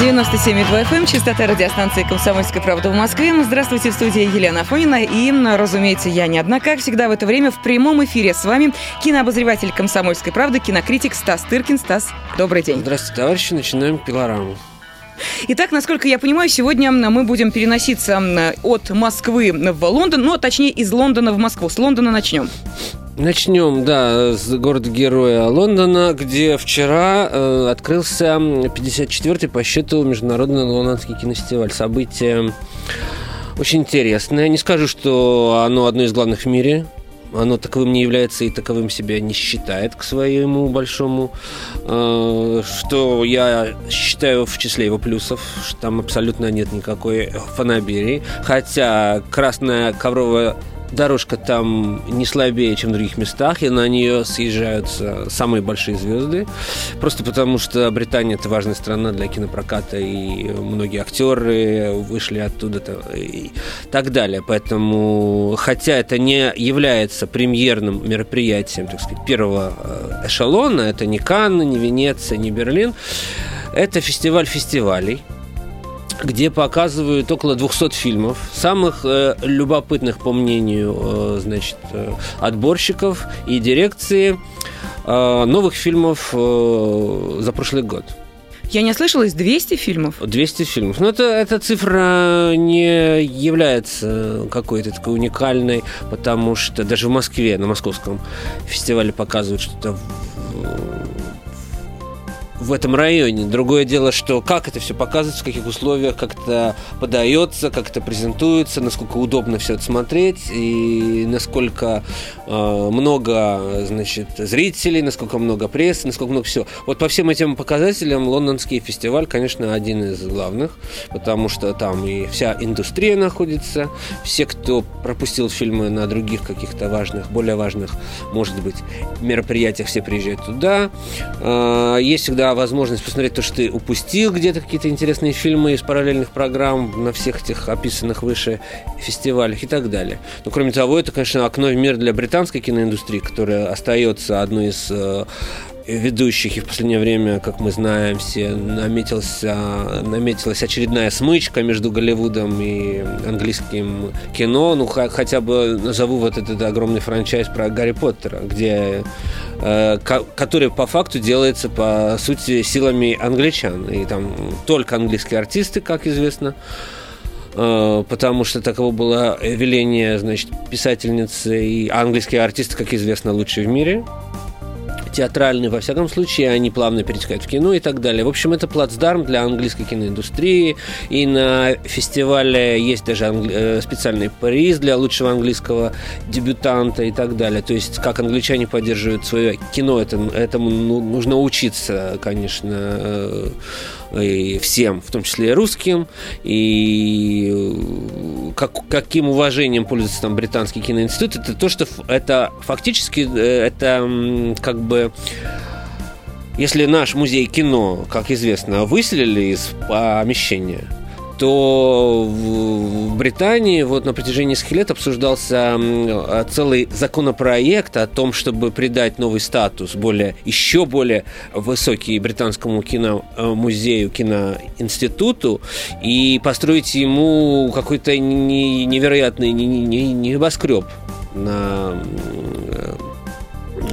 97,2 FM, частота радиостанции «Комсомольская правда» в Москве. Здравствуйте, в студии Елена Афонина. И, разумеется, я не одна, как всегда, в это время в прямом эфире с вами кинообозреватель «Комсомольской правды», кинокритик Стас Тыркин. Стас, добрый день. Здравствуйте, товарищи. Начинаем пилораму. Итак, насколько я понимаю, сегодня мы будем переноситься от Москвы в Лондон, ну, а точнее, из Лондона в Москву. С Лондона начнем. Начнем, да, с города-героя Лондона, где вчера э, открылся 54-й по счету Международный лондонский кинофестиваль. Событие очень интересное. Не скажу, что оно одно из главных в мире. Оно таковым не является и таковым себя не считает к своему большому, э, что я считаю в числе его плюсов, что там абсолютно нет никакой фанаберии. Хотя красная ковровая Дорожка там не слабее, чем в других местах, и на нее съезжаются самые большие звезды. Просто потому, что Британия – это важная страна для кинопроката, и многие актеры вышли оттуда и так далее. Поэтому, хотя это не является премьерным мероприятием, так сказать, первого э, эшелона, это не Канны, не Венеция, не Берлин, это фестиваль фестивалей – где показывают около 200 фильмов, самых э, любопытных, по мнению э, значит, э, отборщиков и дирекции, э, новых фильмов э, за прошлый год. Я не ослышалась, 200 фильмов? 200 фильмов. Но это, эта цифра не является какой-то такой уникальной, потому что даже в Москве, на московском фестивале показывают что-то в этом районе. Другое дело, что как это все показывается, в каких условиях, как это подается, как это презентуется, насколько удобно все это смотреть и насколько э, много, значит, зрителей, насколько много прессы, насколько много всего. Вот по всем этим показателям лондонский фестиваль, конечно, один из главных, потому что там и вся индустрия находится, все, кто пропустил фильмы на других каких-то важных, более важных, может быть, мероприятиях, все приезжают туда. Э, есть всегда возможность посмотреть то, что ты упустил где-то какие-то интересные фильмы из параллельных программ на всех этих описанных выше фестивалях и так далее. Но кроме того, это, конечно, окно в мир для британской киноиндустрии, которая остается одной из э, ведущих, и в последнее время, как мы знаем, все наметился, наметилась очередная смычка между Голливудом и английским кино. Ну, хотя бы назову вот этот огромный франчайз про Гарри Поттера, где, э, который по факту делается, по сути, силами англичан. И там только английские артисты, как известно, э, потому что таково было веление, значит, писательницы и английские артисты, как известно, лучшие в мире театральные, во всяком случае, они плавно перетекают в кино и так далее. В общем, это плацдарм для английской киноиндустрии, и на фестивале есть даже англи... Э, специальный приз для лучшего английского дебютанта и так далее. То есть, как англичане поддерживают свое кино, этому, этому ну, нужно учиться, конечно, э, и всем, в том числе и русским, и э, как, каким уважением пользуется там британский киноинститут, это то, что это фактически э, это как бы если наш музей кино, как известно, выселили из помещения, то в Британии вот на протяжении нескольких лет обсуждался целый законопроект о том, чтобы придать новый статус, более, еще более высокий британскому киномузею, киноинституту и построить ему какой-то невероятный небоскреб на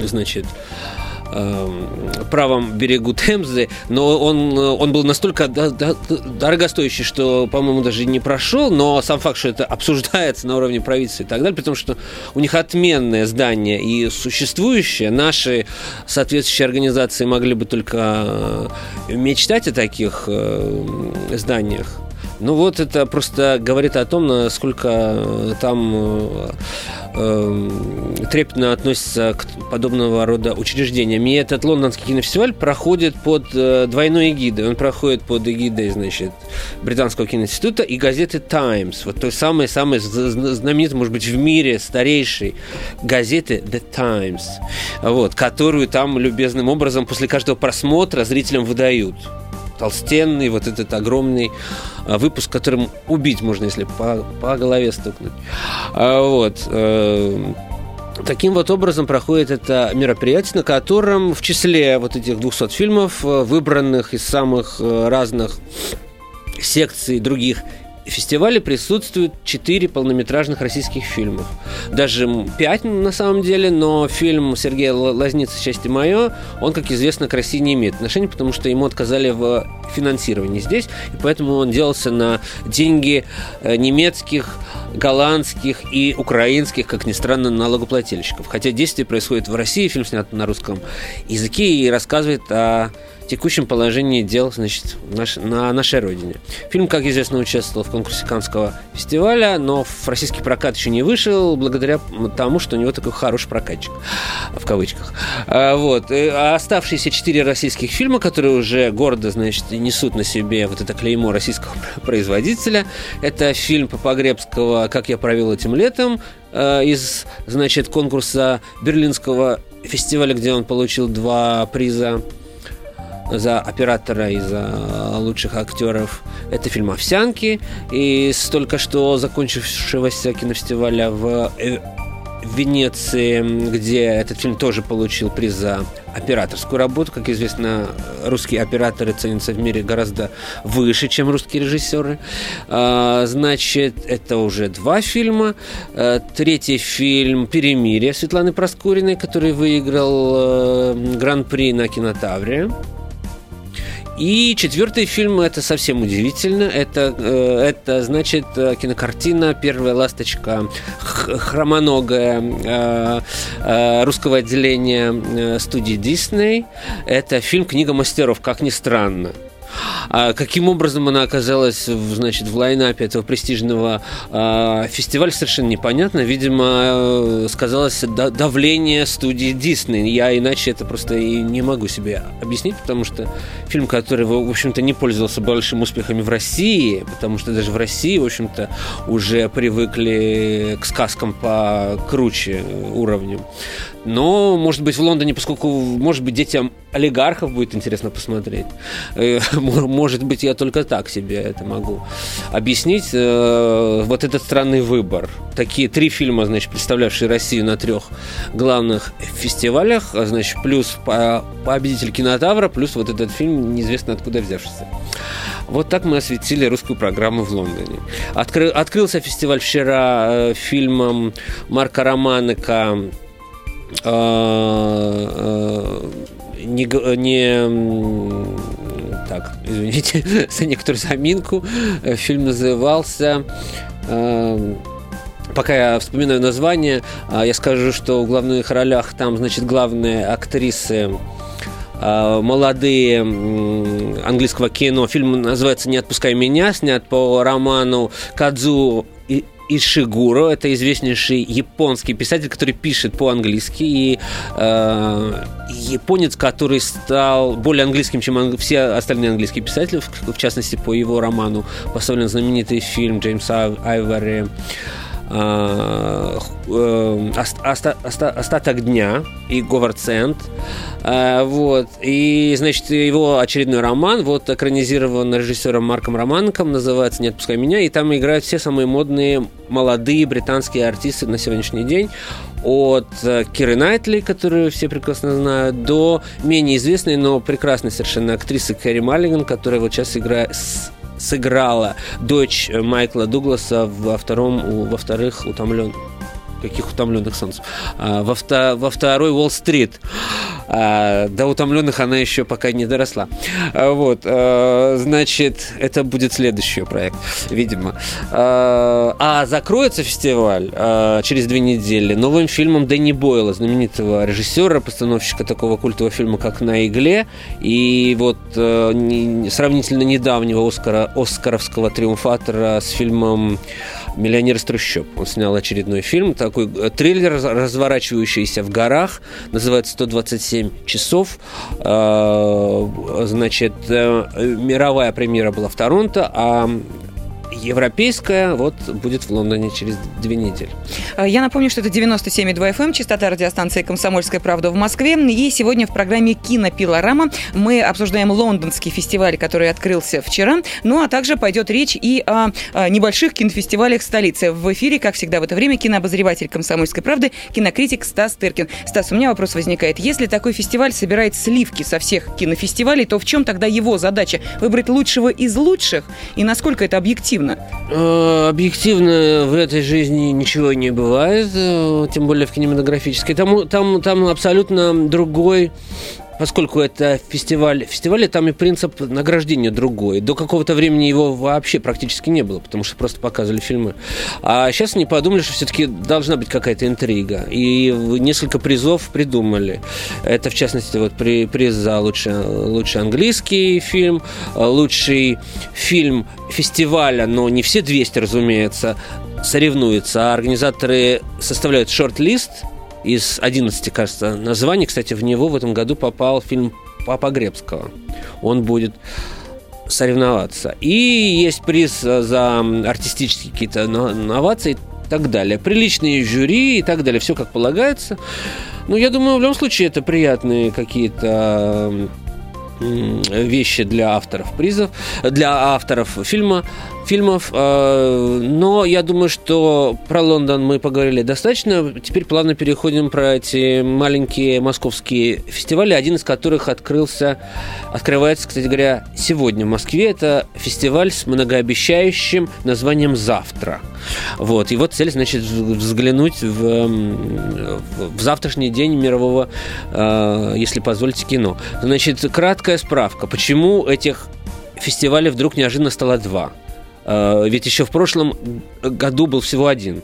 значит, Эм, правом берегу Темзы, но он, он был настолько дорогостоящий, что, по-моему, даже не прошел, но сам факт, что это обсуждается на уровне правительства и так далее, потому что у них отменное здание и существующее, наши соответствующие организации могли бы только э, мечтать о таких э, зданиях. Ну вот это просто говорит о том, насколько там э, трепетно относятся к подобного рода учреждениям. И этот лондонский кинофестиваль проходит под э, двойной эгидой. Он проходит под эгидой, значит, Британского киноинститута и газеты Times. Вот той самой-самой знаменитой, может быть, в мире старейшей газеты The Times, вот, которую там любезным образом после каждого просмотра зрителям выдают толстенный, вот этот огромный а, выпуск, которым убить можно, если по, по голове стукнуть. А, вот. Э, Таким вот образом проходит это мероприятие, на котором в числе вот этих 200 фильмов, э, выбранных из самых э, разных секций других фестивале присутствует четыре полнометражных российских фильмов. Даже пять на самом деле, но фильм Сергея Лазницы «Счастье мое», он, как известно, к России не имеет отношения, потому что ему отказали в финансировании здесь, и поэтому он делался на деньги э, немецких, голландских и украинских, как ни странно, налогоплательщиков. Хотя действие происходит в России, фильм снят на русском языке и рассказывает о текущем положении дел значит, наш, на нашей родине. Фильм, как известно, участвовал в конкурсе Канского фестиваля, но в российский прокат еще не вышел, благодаря тому, что у него такой хороший прокатчик, в кавычках. А, вот. А оставшиеся четыре российских фильма, которые уже гордо, значит, несут на себе вот это клеймо российского производителя, это фильм Погребского «Как я провел этим летом», э, из, значит, конкурса Берлинского фестиваля, где он получил два приза за оператора и за лучших актеров. Это фильм «Овсянки» из только что закончившегося кинофестиваля в э, в Венеции, где этот фильм тоже получил приз за операторскую работу. Как известно, русские операторы ценятся в мире гораздо выше, чем русские режиссеры. А, значит, это уже два фильма. А, третий фильм «Перемирие» Светланы Проскуриной, который выиграл э, гран-при на кинотавре. И четвертый фильм это совсем удивительно. Это, э, это значит э, кинокартина «Первая ласточка» хромоногая э, русского отделения студии Дисней. Это фильм «Книга мастеров», как ни странно. А каким образом она оказалась, значит, в лайнапе этого престижного э, фестиваля, совершенно непонятно. Видимо, э, сказалось давление студии Дисней. Я иначе это просто и не могу себе объяснить, потому что фильм, который, в общем-то, не пользовался большим успехами в России, потому что даже в России, в общем-то, уже привыкли к сказкам по круче уровню. Но, может быть, в Лондоне, поскольку, может быть, детям олигархов будет интересно посмотреть. Э, может быть, я только так себе это могу объяснить. Э, вот этот странный выбор. Такие три фильма, значит, представлявшие Россию на трех главных фестивалях, значит, плюс победитель кинотавра, плюс вот этот фильм, неизвестно откуда взявшийся. Вот так мы осветили русскую программу в Лондоне. Откры, открылся фестиваль вчера э, фильмом Марка Романека не, не так, извините за некоторую заминку. Фильм назывался пока я вспоминаю название, я скажу, что в главных ролях там, значит, главные актрисы молодые английского кино. Фильм называется «Не отпускай меня», снят по роману Кадзу Ишигуро. Это известнейший японский писатель, который пишет по-английски. И э, японец, который стал более английским, чем все остальные английские писатели, в, в частности, по его роману поставлен знаменитый фильм Джеймса Айвори остаток дня и Говард Сент. Э, вот. И, значит, его очередной роман, вот, экранизирован режиссером Марком Романком, называется «Не отпускай меня», и там играют все самые модные молодые британские артисты на сегодняшний день от Киры Найтли, которую все прекрасно знают, до менее известной, но прекрасной совершенно актрисы Кэрри Маллиган, которая вот сейчас играет, сыграла дочь Майкла Дугласа во втором, во-вторых, утомлен каких утомленных солнцем. А, во, вто, во второй Уолл-стрит. А, до утомленных она еще пока не доросла. А, вот, значит, это будет следующий проект, видимо. А, закроется фестиваль через две недели новым фильмом Дэнни Бойла, знаменитого режиссера, постановщика такого культового фильма, как «На игле». И вот не, сравнительно недавнего Оскара, Оскаровского триумфатора с фильмом «Миллионер из трущоб». Он снял очередной фильм, такой э, триллер, разворачивающийся в горах, называется «127 часов». А, значит, э, мировая премьера была в Торонто, а европейская вот будет в Лондоне через две недели. А, я напомню, что это 97,2 FM, эм, частота радиостанции «Комсомольская правда» в Москве. И сегодня в программе «Кинопилорама» мы обсуждаем лондонский фестиваль, который открылся вчера. Ну, а также пойдет речь и о небольших кинофестивалях столицы. В эфире, как всегда в это время, кинообозреватель «Комсомольской правды», кинокритик Стас Тыркин. Стас, у меня вопрос возникает. Если такой фестиваль собирает сливки со всех кинофестивалей, то в чем тогда его задача? Выбрать лучшего из лучших? И насколько это объективно? Э, объективно в этой жизни ничего не бывает, э, тем более в кинематографической. Там, там, там абсолютно другой поскольку это фестиваль, фестиваль, там и принцип награждения другой. До какого-то времени его вообще практически не было, потому что просто показывали фильмы. А сейчас они подумали, что все-таки должна быть какая-то интрига. И несколько призов придумали. Это, в частности, вот приз за лучший, лучший английский фильм, лучший фильм фестиваля, но не все 200, разумеется, соревнуются, а организаторы составляют шорт-лист – из 11, кажется, названий. Кстати, в него в этом году попал фильм Папа Гребского. Он будет соревноваться. И есть приз за артистические какие-то новации и так далее. Приличные жюри и так далее. Все как полагается. Ну, я думаю, в любом случае это приятные какие-то вещи для авторов призов, для авторов фильма, фильмов. Э, но я думаю, что про Лондон мы поговорили достаточно. Теперь плавно переходим про эти маленькие московские фестивали, один из которых открылся, открывается, кстати говоря, сегодня в Москве. Это фестиваль с многообещающим названием «Завтра». Вот. И вот цель, значит, взглянуть в, в завтрашний день мирового, э, если позволите, кино. Значит, краткая справка. Почему этих фестивалей вдруг неожиданно стало два? Э, ведь еще в прошлом году был всего один.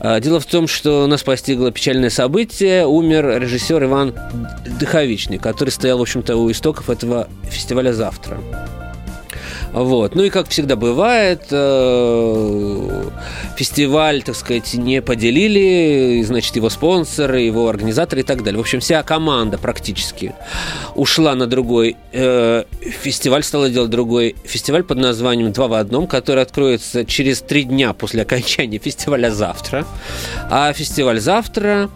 Э, дело в том, что нас постигло печальное событие. Умер режиссер Иван Дыховичный, который стоял, в общем-то, у истоков этого фестиваля «Завтра». Вот. Ну и как всегда бывает, э, фестиваль, так сказать, не поделили, значит, его спонсоры, его организаторы и так далее. В общем, вся команда практически ушла на другой э, фестиваль, стала делать другой фестиваль под названием «Два в одном», который откроется через три дня после окончания фестиваля завтра. А фестиваль завтра,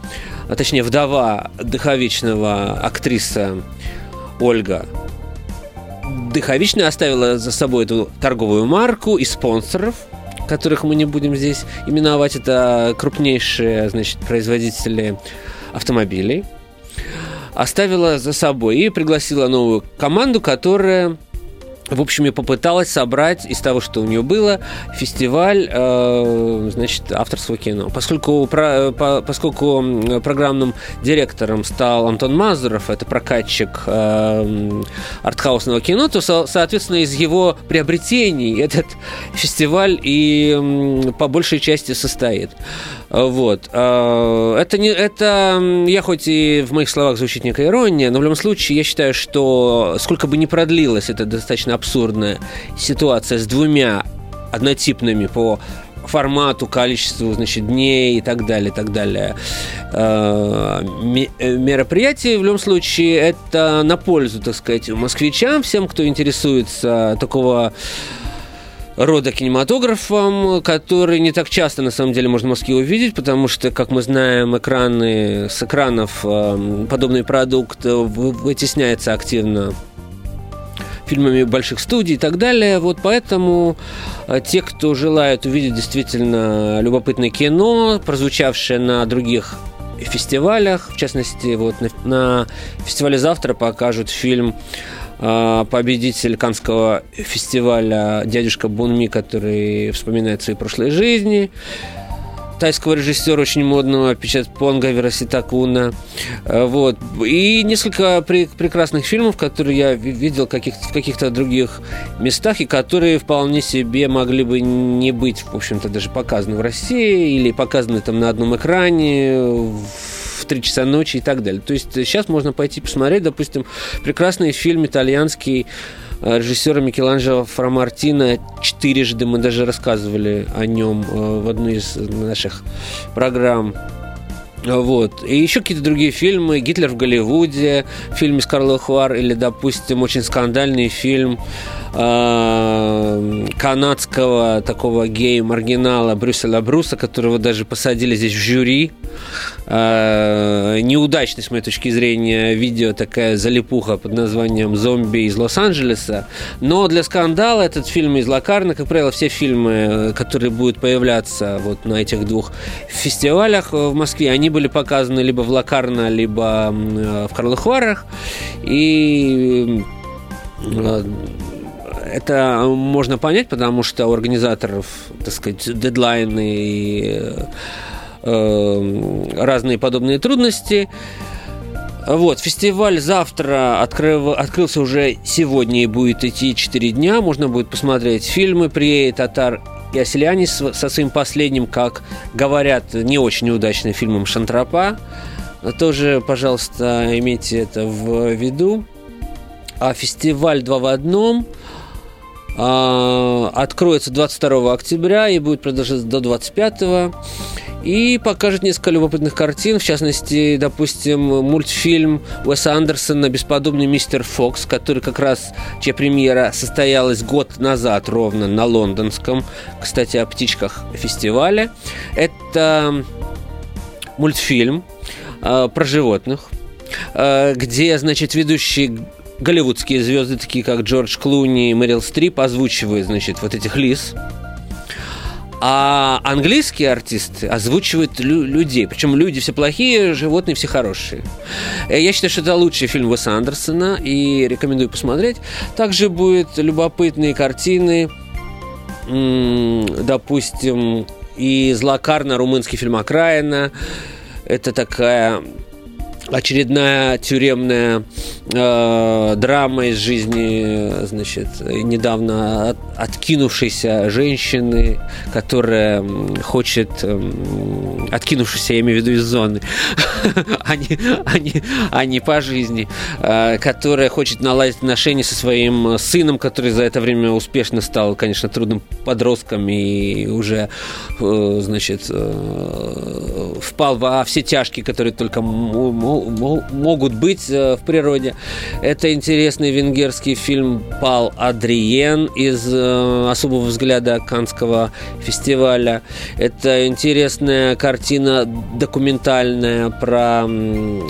а точнее, вдова дыховичного актриса Ольга Дыховичная оставила за собой эту торговую марку и спонсоров, которых мы не будем здесь именовать. Это крупнейшие, значит, производители автомобилей. Оставила за собой и пригласила новую команду, которая в общем, и попыталась собрать из того, что у нее было, фестиваль, э, значит, авторского кино. Поскольку, про, по, поскольку программным директором стал Антон Мазуров, это прокатчик э, артхаусного кино, то, со, соответственно, из его приобретений этот фестиваль и э, по большей части состоит. Вот. Э, это, не, это, я хоть и в моих словах звучит некая ирония, но в любом случае я считаю, что сколько бы ни продлилась эта достаточно абсурдная ситуация с двумя однотипными по формату, количеству, значит, дней и так далее, и так далее. Э, э, мероприятий в любом случае это на пользу, так сказать, москвичам, всем, кто интересуется такого рода кинематографом, который не так часто, на самом деле, можно в Москве увидеть, потому что, как мы знаем, экраны с экранов э, подобный продукт вытесняется активно фильмами больших студий и так далее. Вот поэтому э, те, кто желает увидеть действительно любопытное кино, прозвучавшее на других фестивалях, в частности, вот на, на фестивале завтра покажут фильм э, победитель Канского фестиваля дядюшка Бунми, который вспоминает свои прошлые жизни тайского режиссера очень модного Печат Понга Вераситакуна. Э, вот. И несколько прекрасных фильмов, которые я видел каких в каких-то других местах, и которые вполне себе могли бы не быть, в общем-то, даже показаны в России или показаны там на одном экране в 3 часа ночи и так далее. То есть сейчас можно пойти посмотреть, допустим, прекрасный фильм итальянский Э, режиссера Микеланджело Фрамартина четырежды мы даже рассказывали о нем э, в одной из наших программ. Вот. И еще какие-то другие фильмы. «Гитлер в Голливуде», фильм из Карла Хуар или, допустим, очень скандальный фильм э, канадского такого гея-маргинала Брюсселя Бруса, которого даже посадили здесь в жюри. Э, неудачный, с моей точки зрения, видео такая залипуха под названием «Зомби из Лос-Анджелеса». Но для скандала этот фильм из Лакарна, как правило, все фильмы, которые будут появляться вот на этих двух фестивалях в Москве, они были показаны либо в Лакарно, либо в Карлых Варах. И э, это можно понять, потому что у организаторов, так сказать, дедлайны и э, разные подобные трудности. Вот, фестиваль завтра открыв, открылся уже сегодня и будет идти 4 дня. Можно будет посмотреть фильмы. Приедет Татар и Оселянис со своим последним, как говорят, не очень неудачным фильмом «Шантропа». Тоже, пожалуйста, имейте это в виду. А фестиваль «Два в одном» а, откроется 22 октября и будет продолжаться до 25 и покажет несколько любопытных картин, в частности, допустим, мультфильм Уэса Андерсона «Бесподобный мистер Фокс», который как раз, чья премьера состоялась год назад ровно на лондонском, кстати, о птичках фестивале. Это мультфильм э, про животных, э, где, значит, ведущий голливудские звезды, такие как Джордж Клуни и Мэрил Стрип, озвучивают, значит, вот этих лис. А английские артисты озвучивают лю- людей. Причем люди все плохие, животные все хорошие. Э, я считаю, что это лучший фильм Уэса Андерсона и рекомендую посмотреть. Также будут любопытные картины, допустим, из Лакарна румынский фильм «Окраина». Это такая очередная тюремная э, драма из жизни, значит, недавно от, откинувшейся женщины, которая хочет, э, откинувшейся, я имею в виду из зоны, а, а, а не по жизни, э, которая хочет наладить отношения со своим сыном, который за это время успешно стал, конечно, трудным подростком и уже, э, значит, э, впал во все тяжкие, которые только могут быть э, в природе. Это интересный венгерский фильм «Пал Адриен» из э, «Особого взгляда» Канского фестиваля. Это интересная картина документальная про,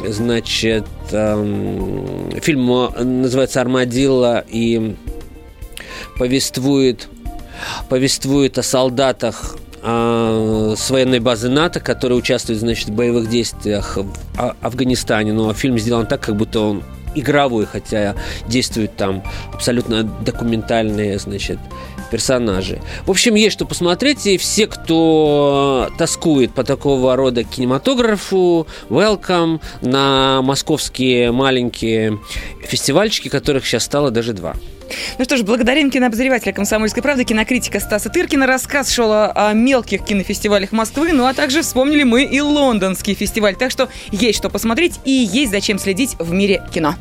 значит, эм, фильм называется «Армадилла» и повествует повествует о солдатах с военной базы НАТО, которые участвуют, значит, в боевых действиях в а, Афганистане. Но фильм сделан так, как будто он игровой, хотя действуют там абсолютно документальные, значит, персонажи. В общем, есть что посмотреть, и все, кто тоскует по такого рода кинематографу, welcome на московские маленькие фестивальчики, которых сейчас стало даже два. Ну что ж, благодарим кинообозревателя «Комсомольской правды», кинокритика Стаса Тыркина. Рассказ шел о мелких кинофестивалях Москвы, ну а также вспомнили мы и лондонский фестиваль. Так что есть что посмотреть и есть зачем следить в мире кино.